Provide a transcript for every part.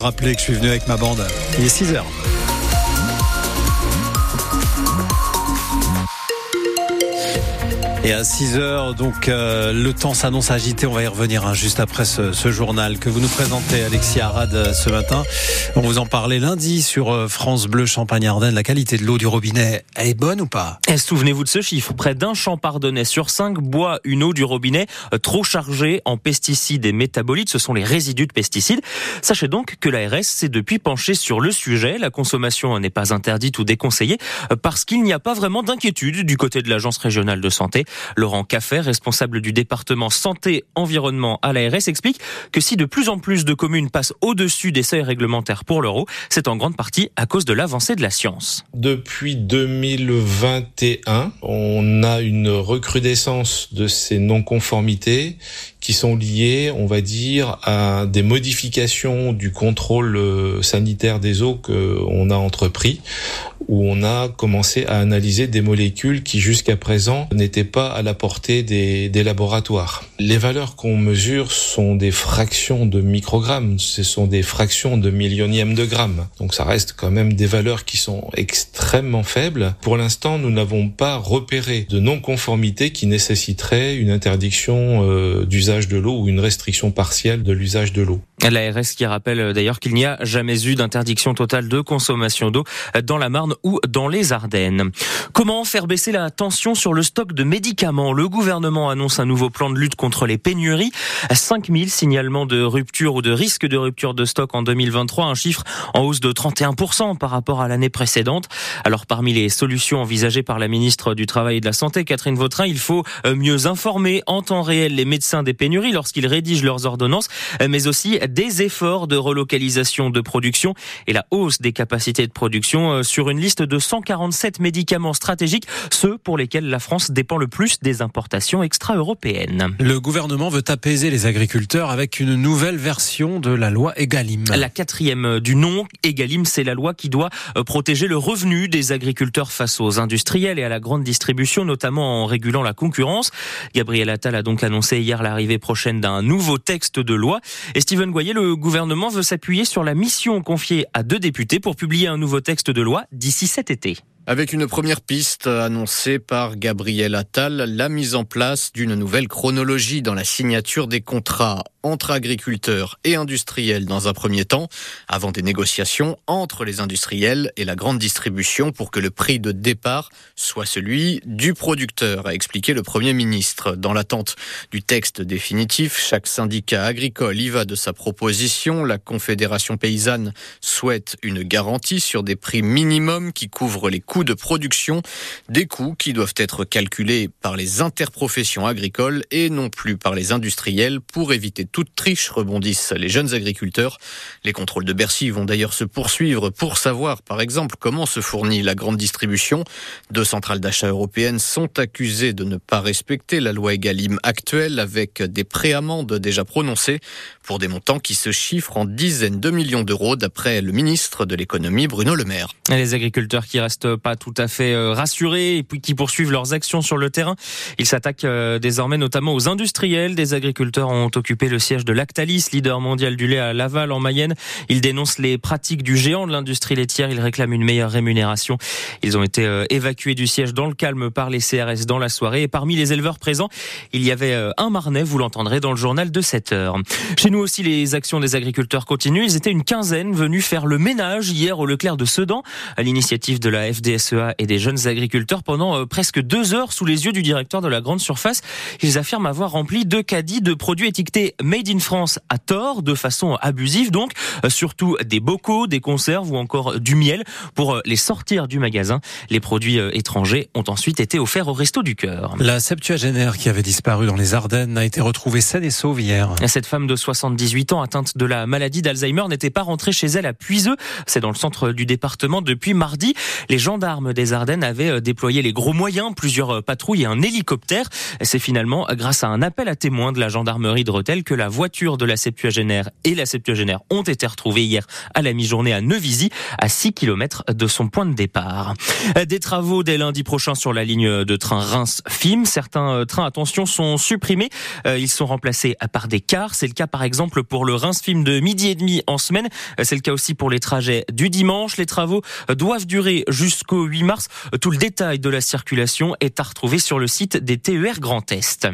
Rappelez que je suis venu avec ma bande. Il est 6 Et à 6 heures, donc euh, le temps s'annonce agité. On va y revenir hein, juste après ce, journal que vous nous présentez, Alexis Arad, euh, ce matin. On vous en parlait lundi sur euh, France Bleu Champagne-Ardenne. La qualité de l'eau du robinet, elle est bonne ou pas? Et Souvenez-vous de ce chiffre. Près d'un champardonnais sur cinq boit une eau du robinet trop chargée en pesticides et métabolites. Ce sont les résidus de pesticides. Sachez donc que l'ARS s'est depuis penchée sur le sujet. La consommation n'est pas interdite ou déconseillée parce qu'il n'y a pas vraiment d'inquiétude du côté de l'Agence régionale de santé. Laurent Caffer, responsable du département santé environnement à l'ARS, explique que si de plus en plus de communes passent au-dessus des seuils réglementaires pour l'euro, c'est en grande partie à cause de l'avancée de la science. Depuis 2021, on a une recrudescence de ces non-conformités qui sont liées, on va dire, à des modifications du contrôle sanitaire des eaux qu'on a entrepris, où on a commencé à analyser des molécules qui jusqu'à présent n'étaient pas à la portée des, des laboratoires. Les valeurs qu'on mesure sont des fractions de microgrammes, ce sont des fractions de millionièmes de grammes. Donc ça reste quand même des valeurs qui sont extrêmement faibles. Pour l'instant, nous n'avons pas repéré de non-conformité qui nécessiterait une interdiction euh, d'usage de l'eau ou une restriction partielle de l'usage de l'eau. L'ARS qui rappelle d'ailleurs qu'il n'y a jamais eu d'interdiction totale de consommation d'eau dans la Marne ou dans les Ardennes. Comment faire baisser la tension sur le stock de médicaments? Le gouvernement annonce un nouveau plan de lutte contre les pénuries. 5000 signalements de rupture ou de risque de rupture de stock en 2023, un chiffre en hausse de 31% par rapport à l'année précédente. Alors parmi les solutions envisagées par la ministre du Travail et de la Santé, Catherine Vautrin, il faut mieux informer en temps réel les médecins des pénuries lorsqu'ils rédigent leurs ordonnances, mais aussi des efforts de relocalisation de production et la hausse des capacités de production sur une liste de 147 médicaments stratégiques, ceux pour lesquels la France dépend le plus des importations extra-européennes. Le gouvernement veut apaiser les agriculteurs avec une nouvelle version de la loi Egalim. La quatrième du nom, Egalim, c'est la loi qui doit protéger le revenu des agriculteurs face aux industriels et à la grande distribution, notamment en régulant la concurrence. Gabriel Attal a donc annoncé hier l'arrivée prochaine d'un nouveau texte de loi. Et Steven Goyer, le gouvernement veut s'appuyer sur la mission confiée à deux députés pour publier un nouveau texte de loi d'ici cet été. Avec une première piste annoncée par Gabriel Attal, la mise en place d'une nouvelle chronologie dans la signature des contrats entre agriculteurs et industriels dans un premier temps, avant des négociations entre les industriels et la grande distribution pour que le prix de départ soit celui du producteur, a expliqué le Premier ministre. Dans l'attente du texte définitif, chaque syndicat agricole y va de sa proposition. La Confédération paysanne souhaite une garantie sur des prix minimums qui couvrent les coûts de production, des coûts qui doivent être calculés par les interprofessions agricoles et non plus par les industriels pour éviter toute triche, rebondissent les jeunes agriculteurs. Les contrôles de Bercy vont d'ailleurs se poursuivre pour savoir, par exemple, comment se fournit la grande distribution. Deux centrales d'achat européennes sont accusées de ne pas respecter la loi Egalim actuelle avec des préamendes déjà prononcées pour des montants qui se chiffrent en dizaines de millions d'euros d'après le ministre de l'économie Bruno Le Maire. Les agriculteurs qui restent tout à fait rassurés et qui poursuivent leurs actions sur le terrain, ils s'attaquent désormais notamment aux industriels. Des agriculteurs ont occupé le siège de Lactalis, leader mondial du lait à Laval en Mayenne. Ils dénoncent les pratiques du géant de l'industrie laitière. Ils réclament une meilleure rémunération. Ils ont été évacués du siège dans le calme par les CRS dans la soirée. Et parmi les éleveurs présents, il y avait un Marnais, vous l'entendrez dans le journal de 7 heures. Chez nous aussi, les actions des agriculteurs continuent. Ils étaient une quinzaine venus faire le ménage hier au Leclerc de Sedan, à l'initiative de la FDSEA et des jeunes agriculteurs pendant presque deux heures sous les yeux du directeur de la grande surface. Ils affirment avoir rempli deux caddies de produits étiquetés Made in France à tort, de façon abusive donc, surtout des bocaux, des conserves ou encore du miel pour les sortir du magasin. Les produits étrangers ont ensuite été offerts au Resto du Cœur. La septuagénaire qui avait disparu dans les Ardennes a été retrouvée saine et sauve hier. Cette femme de 78 ans atteinte de la maladie d'Alzheimer n'était pas rentrée chez elle à Puiseux. C'est dans le centre du département depuis mardi. Les gendarmes gendarmes des Ardennes avaient déployé les gros moyens, plusieurs patrouilles et un hélicoptère. C'est finalement grâce à un appel à témoins de la gendarmerie de Rethel que la voiture de la septuagénaire et la septuagénaire ont été retrouvées hier à la mi-journée à Neuvisi, à 6 km de son point de départ. Des travaux dès lundi prochain sur la ligne de train Reims-Fim. Certains trains, attention, sont supprimés. Ils sont remplacés par des cars. C'est le cas par exemple pour le Reims-Fim de midi et demi en semaine. C'est le cas aussi pour les trajets du dimanche. Les travaux doivent durer jusqu'au 8 mars. Tout le détail de la circulation est à retrouver sur le site des TER Grand Est.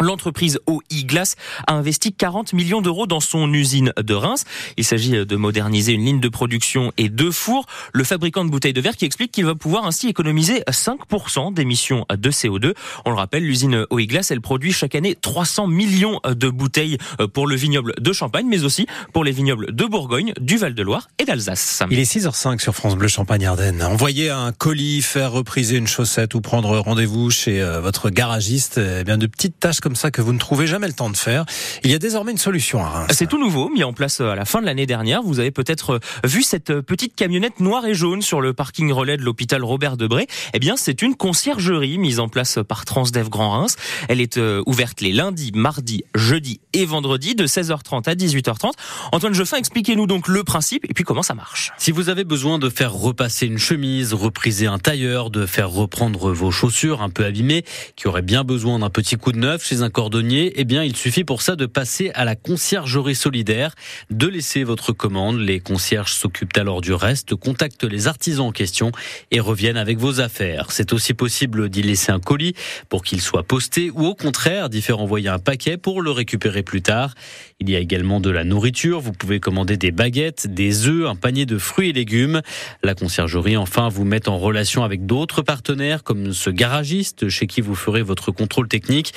L'entreprise OI Glass a investi 40 millions d'euros dans son usine de Reims. Il s'agit de moderniser une ligne de production et deux fours. Le fabricant de bouteilles de verre qui explique qu'il va pouvoir ainsi économiser 5% d'émissions de CO2. On le rappelle, l'usine OI Glass, elle produit chaque année 300 millions de bouteilles pour le vignoble de Champagne, mais aussi pour les vignobles de Bourgogne, du Val-de-Loire et d'Alsace. Il est 6h05 sur France Bleu Champagne-Ardenne. Envoyer un colis, faire repriser une chaussette ou prendre rendez-vous chez euh, votre garagiste, eh bien de petites tâches comme ça que vous ne trouvez jamais le temps de faire. Il y a désormais une solution à Reims. C'est tout nouveau, mis en place euh, à la fin de l'année dernière. Vous avez peut-être euh, vu cette euh, petite camionnette noire et jaune sur le parking relais de l'hôpital Robert Debré. Eh bien, c'est une conciergerie mise en place par Transdev Grand Reims. Elle est ouverte les lundis, mardis, jeudis et vendredis de 16h30 à 18h30. Antoine Jeffin, expliquez-nous donc le principe et puis comment ça marche. Si vous avez besoin de faire repasser une chemise, repriser un tailleur, de faire reprendre vos chaussures un peu abîmées, qui auraient bien besoin d'un petit coup de neuf chez un cordonnier, eh bien, il suffit pour ça de passer à la conciergerie solidaire, de laisser votre commande. Les concierges s'occupent alors du reste, contactent les artisans en question et reviennent avec vos affaires. C'est aussi possible d'y laisser un colis pour qu'il soit posté ou au contraire d'y faire envoyer un paquet pour le récupérer plus tard. Il y a également de la nourriture. Vous pouvez commander des baguettes, des œufs, un panier de fruits et légumes. La conciergerie, enfin, vous met en relation avec d'autres partenaires comme ce garagiste chez qui vous ferez votre contrôle technique.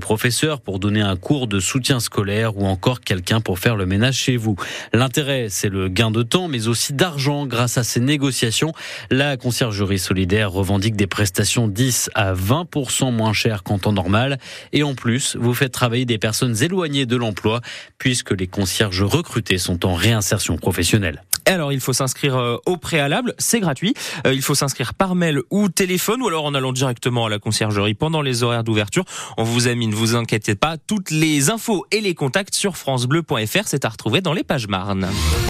Ces professeurs pour donner un cours de soutien scolaire ou encore quelqu'un pour faire le ménage chez vous. L'intérêt, c'est le gain de temps, mais aussi d'argent grâce à ces négociations. La conciergerie solidaire revendique des prestations 10 à 20% moins chères qu'en temps normal. Et en plus, vous faites travailler des personnes éloignées de l'emploi puisque les concierges recrutés sont en réinsertion professionnelle. Alors, il faut s'inscrire euh, au préalable, c'est gratuit. Euh, il faut s'inscrire par mail ou téléphone ou alors en allant directement à la conciergerie pendant les horaires d'ouverture. On vous a mis, ne vous inquiétez pas, toutes les infos et les contacts sur francebleu.fr, c'est à retrouver dans les pages Marne.